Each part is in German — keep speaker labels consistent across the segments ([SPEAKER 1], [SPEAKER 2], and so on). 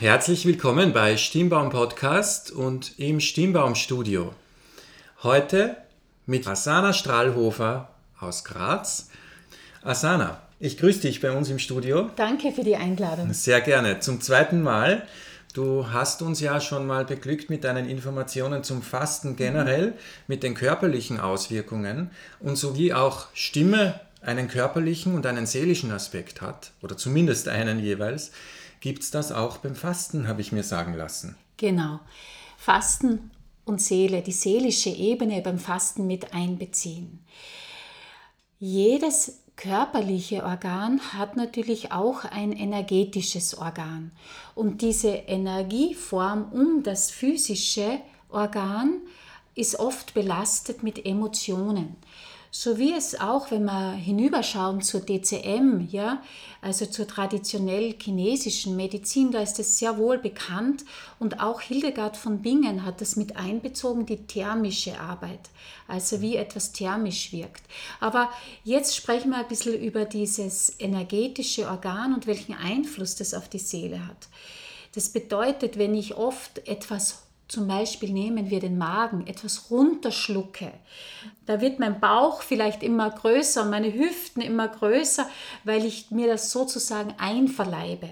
[SPEAKER 1] Herzlich willkommen bei Stimmbaum Podcast und im Stimmbaum Studio. Heute mit Asana Strahlhofer aus Graz. Asana, ich grüße dich bei uns im Studio.
[SPEAKER 2] Danke für die Einladung.
[SPEAKER 1] Sehr gerne. Zum zweiten Mal. Du hast uns ja schon mal beglückt mit deinen Informationen zum Fasten generell, mhm. mit den körperlichen Auswirkungen und sowie auch Stimme einen körperlichen und einen seelischen Aspekt hat, oder zumindest einen jeweils gibt es das auch beim Fasten, habe ich mir sagen lassen.
[SPEAKER 2] Genau. Fasten und Seele, die seelische Ebene beim Fasten mit einbeziehen. Jedes körperliche Organ hat natürlich auch ein energetisches Organ. Und diese Energieform um das physische Organ ist oft belastet mit Emotionen so wie es auch, wenn wir hinüberschauen zur DCM, ja, also zur traditionell chinesischen Medizin, da ist es sehr wohl bekannt und auch Hildegard von Bingen hat das mit einbezogen, die thermische Arbeit, also wie etwas thermisch wirkt. Aber jetzt sprechen wir ein bisschen über dieses energetische Organ und welchen Einfluss das auf die Seele hat. Das bedeutet, wenn ich oft etwas zum Beispiel nehmen wir den Magen, etwas runterschlucke, da wird mein Bauch vielleicht immer größer und meine Hüften immer größer, weil ich mir das sozusagen einverleibe.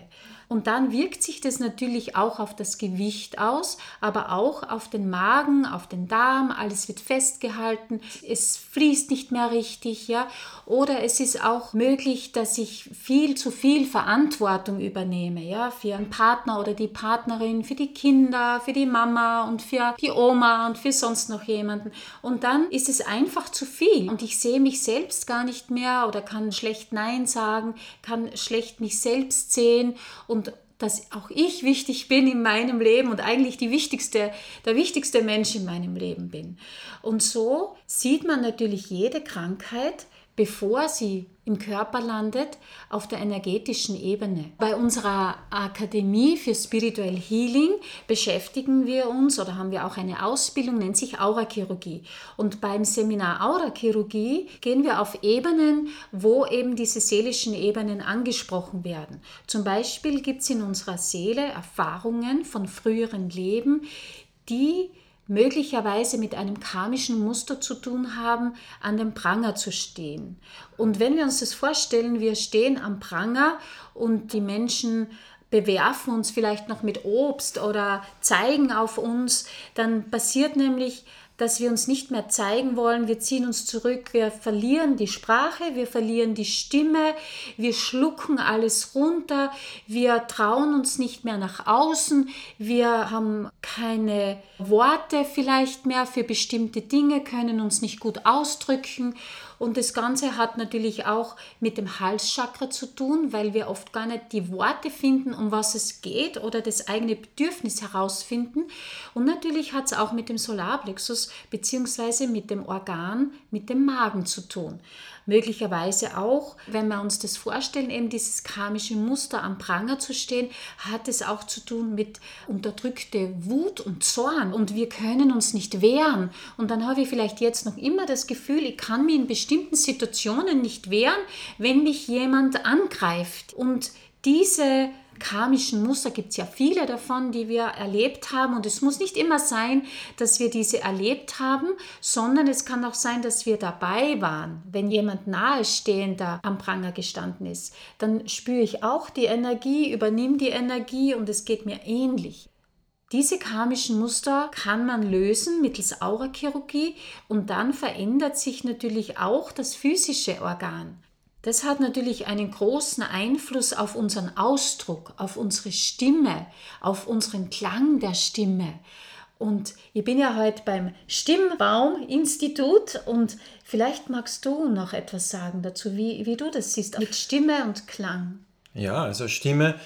[SPEAKER 2] Und dann wirkt sich das natürlich auch auf das Gewicht aus, aber auch auf den Magen, auf den Darm, alles wird festgehalten, es fließt nicht mehr richtig, ja. Oder es ist auch möglich, dass ich viel zu viel Verantwortung übernehme, ja, für einen Partner oder die Partnerin, für die Kinder, für die Mama und für die Oma und für sonst noch jemanden. Und dann ist es einfach zu viel und ich sehe mich selbst gar nicht mehr oder kann schlecht Nein sagen, kann schlecht mich selbst sehen und und dass auch ich wichtig bin in meinem Leben und eigentlich die wichtigste, der wichtigste Mensch in meinem Leben bin. Und so sieht man natürlich jede Krankheit bevor sie im Körper landet, auf der energetischen Ebene. Bei unserer Akademie für Spiritual Healing beschäftigen wir uns oder haben wir auch eine Ausbildung, nennt sich Aurachirurgie. Und beim Seminar Aurachirurgie gehen wir auf Ebenen, wo eben diese seelischen Ebenen angesprochen werden. Zum Beispiel gibt es in unserer Seele Erfahrungen von früheren Leben, die möglicherweise mit einem karmischen Muster zu tun haben, an dem Pranger zu stehen. Und wenn wir uns das vorstellen, wir stehen am Pranger und die Menschen bewerfen uns vielleicht noch mit Obst oder zeigen auf uns, dann passiert nämlich dass wir uns nicht mehr zeigen wollen, wir ziehen uns zurück, wir verlieren die Sprache, wir verlieren die Stimme, wir schlucken alles runter, wir trauen uns nicht mehr nach außen, wir haben keine Worte vielleicht mehr für bestimmte Dinge, können uns nicht gut ausdrücken und das Ganze hat natürlich auch mit dem Halschakra zu tun, weil wir oft gar nicht die Worte finden, um was es geht oder das eigene Bedürfnis herausfinden. Und natürlich hat es auch mit dem Solarplexus bzw. mit dem Organ, mit dem Magen zu tun möglicherweise auch, wenn wir uns das vorstellen, eben dieses karmische Muster am Pranger zu stehen, hat es auch zu tun mit unterdrückte Wut und Zorn und wir können uns nicht wehren. Und dann habe ich vielleicht jetzt noch immer das Gefühl, ich kann mich in bestimmten Situationen nicht wehren, wenn mich jemand angreift. Und diese karmischen Muster gibt es ja viele davon, die wir erlebt haben. Und es muss nicht immer sein, dass wir diese erlebt haben, sondern es kann auch sein, dass wir dabei waren. Wenn jemand nahestehender am Pranger gestanden ist, dann spüre ich auch die Energie, übernehme die Energie und es geht mir ähnlich. Diese karmischen Muster kann man lösen mittels Aurachirurgie und dann verändert sich natürlich auch das physische Organ. Das hat natürlich einen großen Einfluss auf unseren Ausdruck, auf unsere Stimme, auf unseren Klang der Stimme. Und ich bin ja heute beim Stimmbaum-Institut und vielleicht magst du noch etwas sagen dazu, wie, wie du das siehst mit Stimme und Klang.
[SPEAKER 1] Ja, also Stimme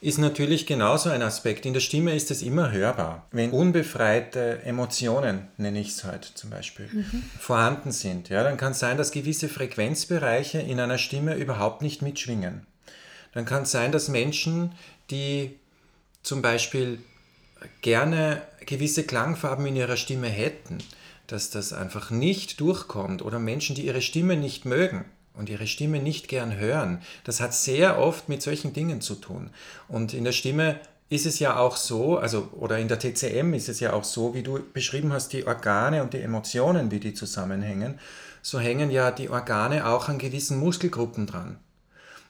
[SPEAKER 1] ist natürlich genauso ein Aspekt. In der Stimme ist es immer hörbar. Wenn unbefreite Emotionen, nenne ich es heute zum Beispiel, mhm. vorhanden sind, ja, dann kann es sein, dass gewisse Frequenzbereiche in einer Stimme überhaupt nicht mitschwingen. Dann kann es sein, dass Menschen, die zum Beispiel gerne gewisse Klangfarben in ihrer Stimme hätten, dass das einfach nicht durchkommt oder Menschen, die ihre Stimme nicht mögen, und ihre Stimme nicht gern hören. Das hat sehr oft mit solchen Dingen zu tun. Und in der Stimme ist es ja auch so, also oder in der TCM ist es ja auch so, wie du beschrieben hast, die Organe und die Emotionen, wie die zusammenhängen, so hängen ja die Organe auch an gewissen Muskelgruppen dran.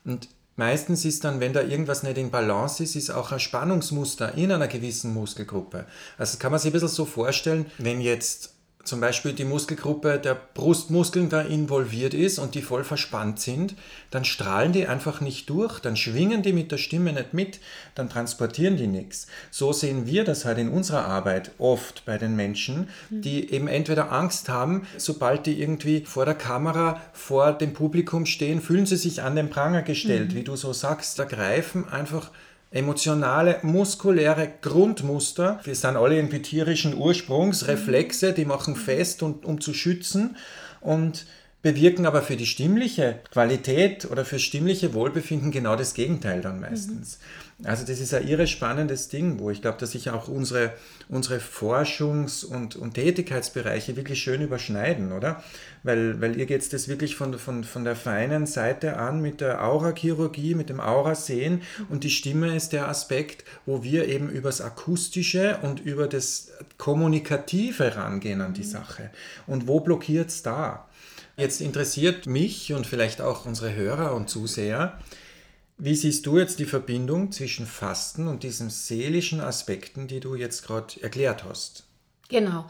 [SPEAKER 1] Und meistens ist dann, wenn da irgendwas nicht in Balance ist, ist auch ein Spannungsmuster in einer gewissen Muskelgruppe. Also kann man sich ein bisschen so vorstellen, wenn jetzt zum Beispiel die Muskelgruppe der Brustmuskeln da involviert ist und die voll verspannt sind, dann strahlen die einfach nicht durch, dann schwingen die mit der Stimme nicht mit, dann transportieren die nichts. So sehen wir das halt in unserer Arbeit oft bei den Menschen, die eben entweder Angst haben, sobald die irgendwie vor der Kamera, vor dem Publikum stehen, fühlen sie sich an den Pranger gestellt, mhm. wie du so sagst, da greifen einfach emotionale, muskuläre Grundmuster. Wir sind alle irgendwie tierischen Ursprungs, Reflexe, die machen fest, und, um zu schützen und bewirken aber für die stimmliche Qualität oder für stimmliche Wohlbefinden genau das Gegenteil dann meistens. Mhm. Also das ist ein irre spannendes Ding, wo ich glaube, dass sich auch unsere, unsere Forschungs- und, und Tätigkeitsbereiche wirklich schön überschneiden, oder? Weil, weil ihr geht das wirklich von, von, von der feinen Seite an mit der Aurachirurgie, mit dem Aurasehen und die Stimme ist der Aspekt, wo wir eben übers Akustische und über das Kommunikative rangehen an die Sache. Und wo blockiert es da? Jetzt interessiert mich und vielleicht auch unsere Hörer und Zuseher, wie siehst du jetzt die Verbindung zwischen Fasten und diesen seelischen Aspekten, die du jetzt gerade erklärt hast?
[SPEAKER 2] Genau.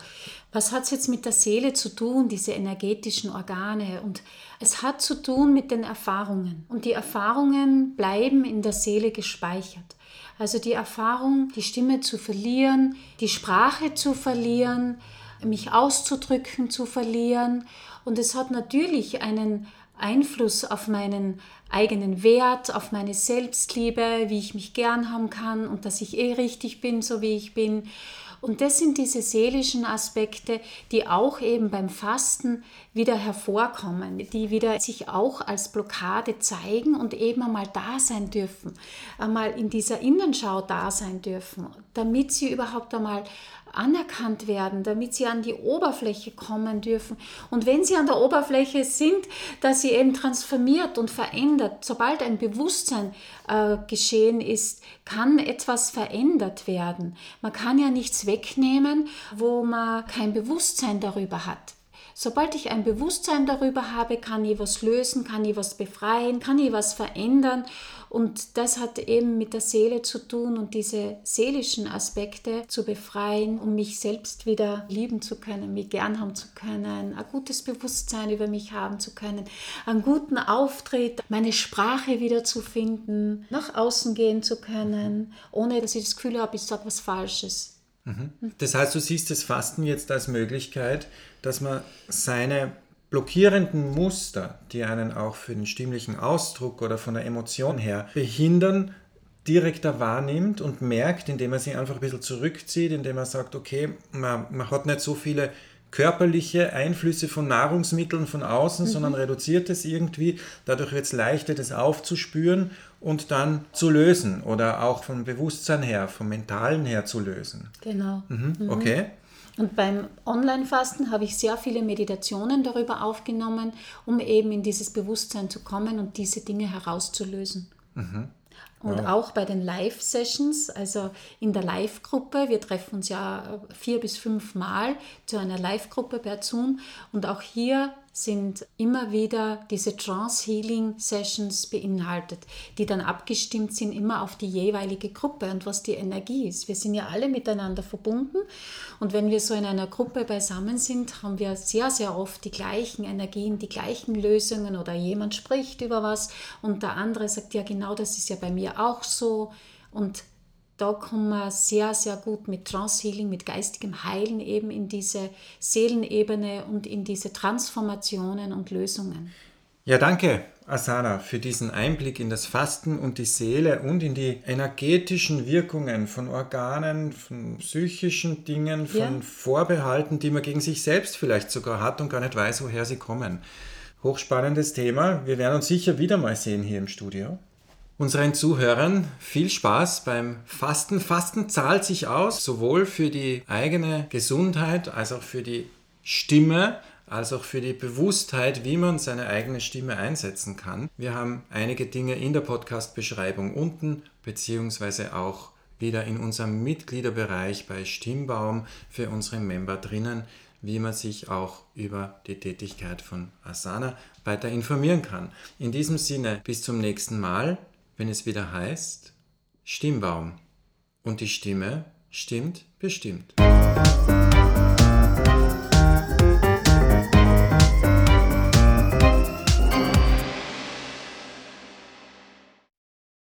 [SPEAKER 2] Was hat es jetzt mit der Seele zu tun, diese energetischen Organe? Und es hat zu tun mit den Erfahrungen. Und die Erfahrungen bleiben in der Seele gespeichert. Also die Erfahrung, die Stimme zu verlieren, die Sprache zu verlieren, mich auszudrücken zu verlieren. Und es hat natürlich einen Einfluss auf meinen eigenen Wert, auf meine Selbstliebe, wie ich mich gern haben kann und dass ich eh richtig bin, so wie ich bin. Und das sind diese seelischen Aspekte, die auch eben beim Fasten wieder hervorkommen, die wieder sich auch als Blockade zeigen und eben einmal da sein dürfen, einmal in dieser Innenschau da sein dürfen, damit sie überhaupt einmal anerkannt werden, damit sie an die Oberfläche kommen dürfen. Und wenn sie an der Oberfläche sind, dass sie eben transformiert und verändert. Sobald ein Bewusstsein äh, geschehen ist, kann etwas verändert werden. Man kann ja nichts wegnehmen, wo man kein Bewusstsein darüber hat. Sobald ich ein Bewusstsein darüber habe, kann ich was lösen, kann ich was befreien, kann ich was verändern. Und das hat eben mit der Seele zu tun und diese seelischen Aspekte zu befreien, um mich selbst wieder lieben zu können, mich gern haben zu können, ein gutes Bewusstsein über mich haben zu können, einen guten Auftritt, meine Sprache wieder zu finden, nach außen gehen zu können, ohne dass ich das Gefühl habe, ich sage was Falsches.
[SPEAKER 1] Mhm. Das heißt, du siehst das Fasten jetzt als Möglichkeit, dass man seine blockierenden Muster, die einen auch für den stimmlichen Ausdruck oder von der Emotion her behindern, direkter wahrnimmt und merkt, indem er sich einfach ein bisschen zurückzieht, indem er sagt, okay, man, man hat nicht so viele körperliche Einflüsse von Nahrungsmitteln von außen, mhm. sondern reduziert es irgendwie. Dadurch wird es leichter, das aufzuspüren und dann zu lösen oder auch vom Bewusstsein her, vom Mentalen her zu lösen.
[SPEAKER 2] Genau.
[SPEAKER 1] Mhm. Mhm. Okay.
[SPEAKER 2] Und beim Online-Fasten habe ich sehr viele Meditationen darüber aufgenommen, um eben in dieses Bewusstsein zu kommen und diese Dinge herauszulösen. Mhm. Und ja. auch bei den Live-Sessions, also in der Live-Gruppe, wir treffen uns ja vier bis fünf Mal zu einer Live-Gruppe per Zoom und auch hier sind immer wieder diese Trance-Healing-Sessions beinhaltet, die dann abgestimmt sind immer auf die jeweilige Gruppe und was die Energie ist. Wir sind ja alle miteinander verbunden und wenn wir so in einer Gruppe beisammen sind, haben wir sehr, sehr oft die gleichen Energien, die gleichen Lösungen oder jemand spricht über was und der andere sagt, ja genau das ist ja bei mir auch so und da kommen wir sehr, sehr gut mit Trance Healing, mit geistigem Heilen eben in diese Seelenebene und in diese Transformationen und Lösungen.
[SPEAKER 1] Ja, danke, Asana, für diesen Einblick in das Fasten und die Seele und in die energetischen Wirkungen von Organen, von psychischen Dingen, von ja. Vorbehalten, die man gegen sich selbst vielleicht sogar hat und gar nicht weiß, woher sie kommen. Hochspannendes Thema. Wir werden uns sicher wieder mal sehen hier im Studio unseren Zuhörern viel Spaß beim Fasten. Fasten zahlt sich aus, sowohl für die eigene Gesundheit als auch für die Stimme, als auch für die Bewusstheit, wie man seine eigene Stimme einsetzen kann. Wir haben einige Dinge in der Podcast-Beschreibung unten, beziehungsweise auch wieder in unserem Mitgliederbereich bei Stimmbaum für unsere Member drinnen, wie man sich auch über die Tätigkeit von Asana weiter informieren kann. In diesem Sinne, bis zum nächsten Mal wenn es wieder heißt Stimmbaum. Und die Stimme stimmt bestimmt.